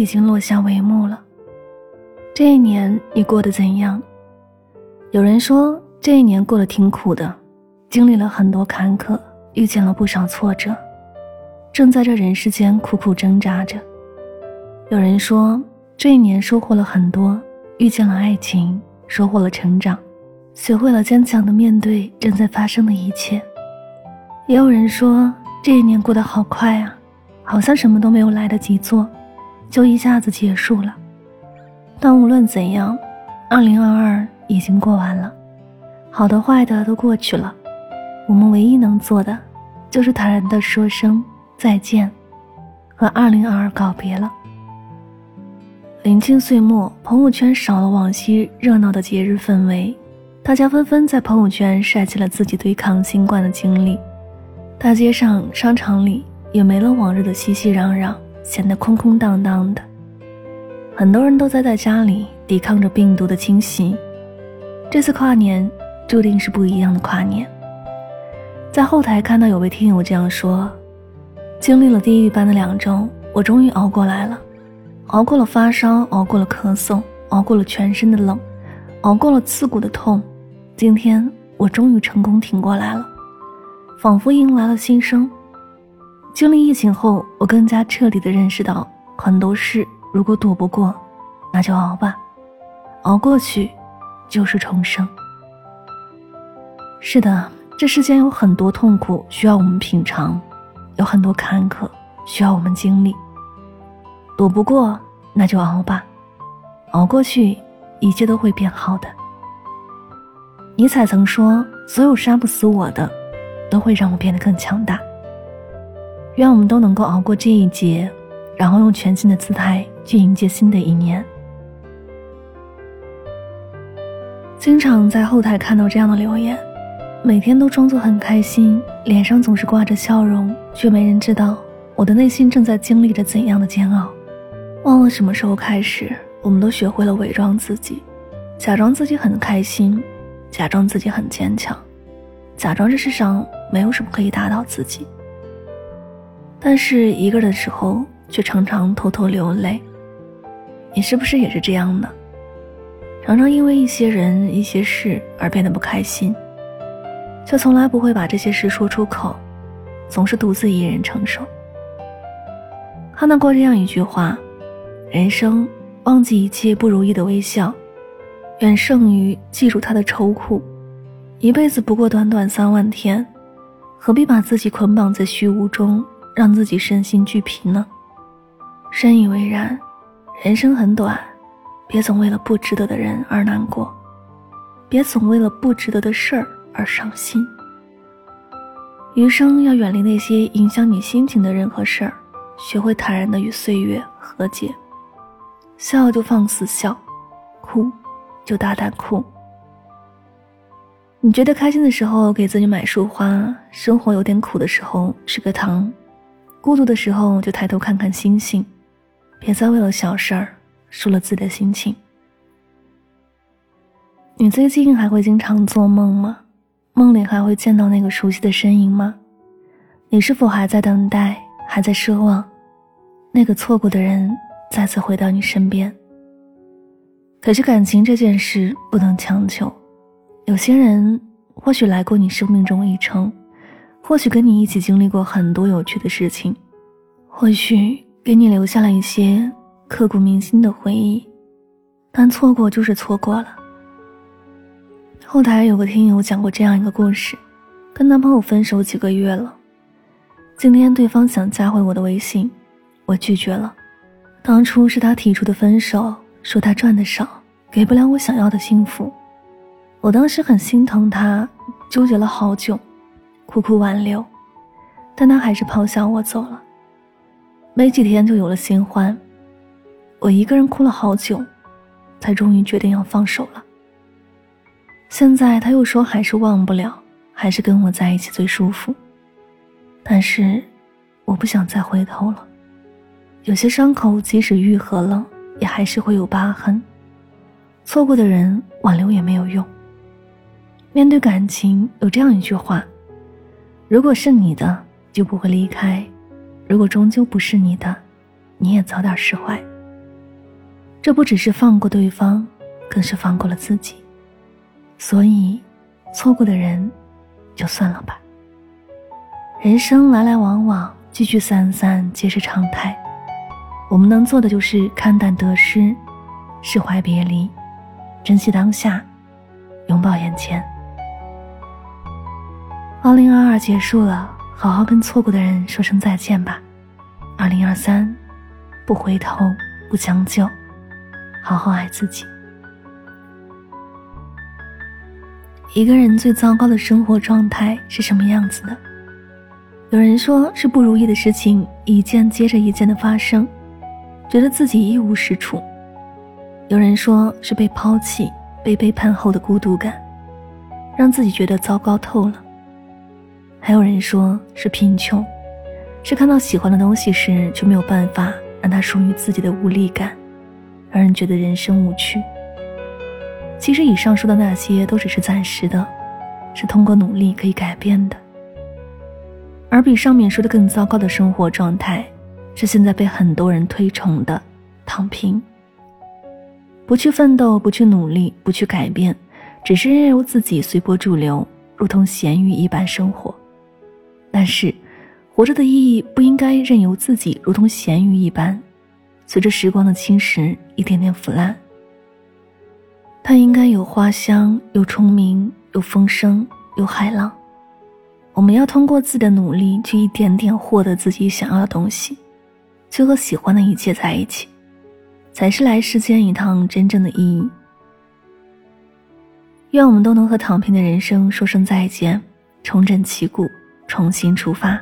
已经落下帷幕了。这一年你过得怎样？有人说这一年过得挺苦的，经历了很多坎坷，遇见了不少挫折，正在这人世间苦苦挣扎着。有人说这一年收获了很多，遇见了爱情，收获了成长，学会了坚强的面对正在发生的一切。也有人说这一年过得好快啊。好像什么都没有来得及做，就一下子结束了。但无论怎样，二零二二已经过完了，好的坏的都过去了。我们唯一能做的，就是坦然的说声再见，和二零二二告别了。临近岁末，朋友圈少了往昔热闹的节日氛围，大家纷纷在朋友圈晒起了自己对抗新冠的经历。大街上、商场里。也没了往日的熙熙攘攘，显得空空荡荡的。很多人都待在家里抵抗着病毒的侵袭。这次跨年注定是不一样的跨年。在后台看到有位听友这样说：“经历了地狱般的两周，我终于熬过来了，熬过了发烧，熬过了咳嗽，熬过了全身的冷，熬过了刺骨的痛。今天我终于成功挺过来了，仿佛迎来了新生。”经历疫情后，我更加彻底的认识到，很多事如果躲不过，那就熬吧，熬过去，就是重生。是的，这世间有很多痛苦需要我们品尝，有很多坎坷需要我们经历。躲不过，那就熬吧，熬过去，一切都会变好的。尼采曾说：“所有杀不死我的，都会让我变得更强大。”愿我们都能够熬过这一劫，然后用全新的姿态去迎接新的一年。经常在后台看到这样的留言，每天都装作很开心，脸上总是挂着笑容，却没人知道我的内心正在经历着怎样的煎熬。忘了什么时候开始，我们都学会了伪装自己，假装自己很开心，假装自己很坚强，假装这世上没有什么可以打倒自己。但是一个人的时候，却常常偷偷流泪。你是不是也是这样的？常常因为一些人、一些事而变得不开心，却从来不会把这些事说出口，总是独自一人承受。看到过这样一句话：人生忘记一切不如意的微笑，远胜于记住他的愁苦。一辈子不过短短三万天，何必把自己捆绑在虚无中？让自己身心俱疲呢？深以为然。人生很短，别总为了不值得的人而难过，别总为了不值得的事儿而伤心。余生要远离那些影响你心情的人和事儿，学会坦然的与岁月和解。笑就放肆笑，哭就大胆哭。你觉得开心的时候，给自己买束花；生活有点苦的时候，吃个糖。孤独的时候，就抬头看看星星，别再为了小事儿输了自己的心情。你最近还会经常做梦吗？梦里还会见到那个熟悉的身影吗？你是否还在等待，还在奢望，那个错过的人再次回到你身边？可是感情这件事不能强求，有些人或许来过你生命中一程。或许跟你一起经历过很多有趣的事情，或许给你留下了一些刻骨铭心的回忆，但错过就是错过了。后台有个听友讲过这样一个故事：跟男朋友分手几个月了，今天对方想加回我的微信，我拒绝了。当初是他提出的分手，说他赚的少，给不了我想要的幸福。我当时很心疼他，纠结了好久。苦苦挽留，但他还是抛下我走了。没几天就有了新欢。我一个人哭了好久，才终于决定要放手了。现在他又说还是忘不了，还是跟我在一起最舒服。但是，我不想再回头了。有些伤口即使愈合了，也还是会有疤痕。错过的人，挽留也没有用。面对感情，有这样一句话：如果是你的，就不会离开；如果终究不是你的，你也早点释怀。这不只是放过对方，更是放过了自己。所以，错过的人，就算了吧。人生来来往往，聚聚散散，皆是常态。我们能做的就是看淡得失，释怀别离，珍惜当下，拥抱眼前。二零二二结束了，好好跟错过的人说声再见吧。二零二三，不回头，不将就。好好爱自己。一个人最糟糕的生活状态是什么样子的？有人说是不如意的事情一件接着一件的发生，觉得自己一无是处；有人说是被抛弃、被背叛后的孤独感，让自己觉得糟糕透了；还有人说是贫穷，是看到喜欢的东西时就没有办法让它属于自己的无力感。让人觉得人生无趣。其实以上说的那些都只是暂时的，是通过努力可以改变的。而比上面说的更糟糕的生活状态，是现在被很多人推崇的躺平。不去奋斗，不去努力，不去改变，只是任由自己随波逐流，如同咸鱼一般生活。但是，活着的意义不应该任由自己如同咸鱼一般。随着时光的侵蚀，一点点腐烂。它应该有花香，有虫鸣，有风声，有海浪。我们要通过自己的努力，去一点点获得自己想要的东西，去和喜欢的一切在一起，才是来世间一趟真正的意义。愿我们都能和躺平的人生说声再见，重整旗鼓，重新出发。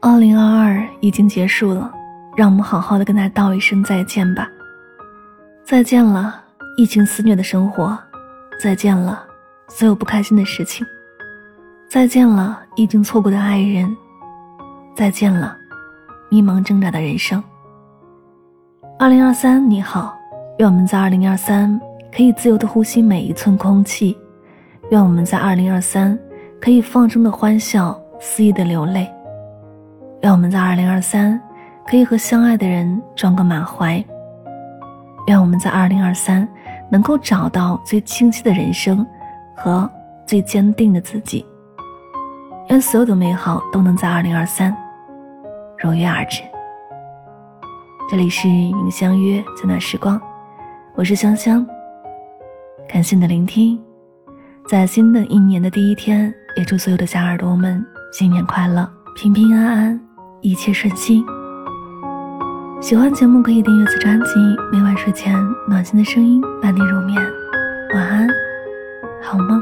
二零二二已经结束了，让我们好好的跟他道一声再见吧。再见了，疫情肆虐的生活；再见了，所有不开心的事情；再见了，已经错过的爱人；再见了，迷茫挣扎的人生。二零二三，你好，愿我们在二零二三可以自由的呼吸每一寸空气，愿我们在二零二三可以放声的欢笑，肆意的流泪。愿我们在二零二三可以和相爱的人撞个满怀。愿我们在二零二三能够找到最清晰的人生和最坚定的自己。愿所有的美好都能在二零二三如约而至。这里是与相约在那时光，我是香香。感谢你的聆听，在新的一年的第一天，也祝所有的小耳朵们新年快乐，平平安安。一切顺心。喜欢节目可以订阅此专辑，每晚睡前暖心的声音伴你入眠。晚安，好梦。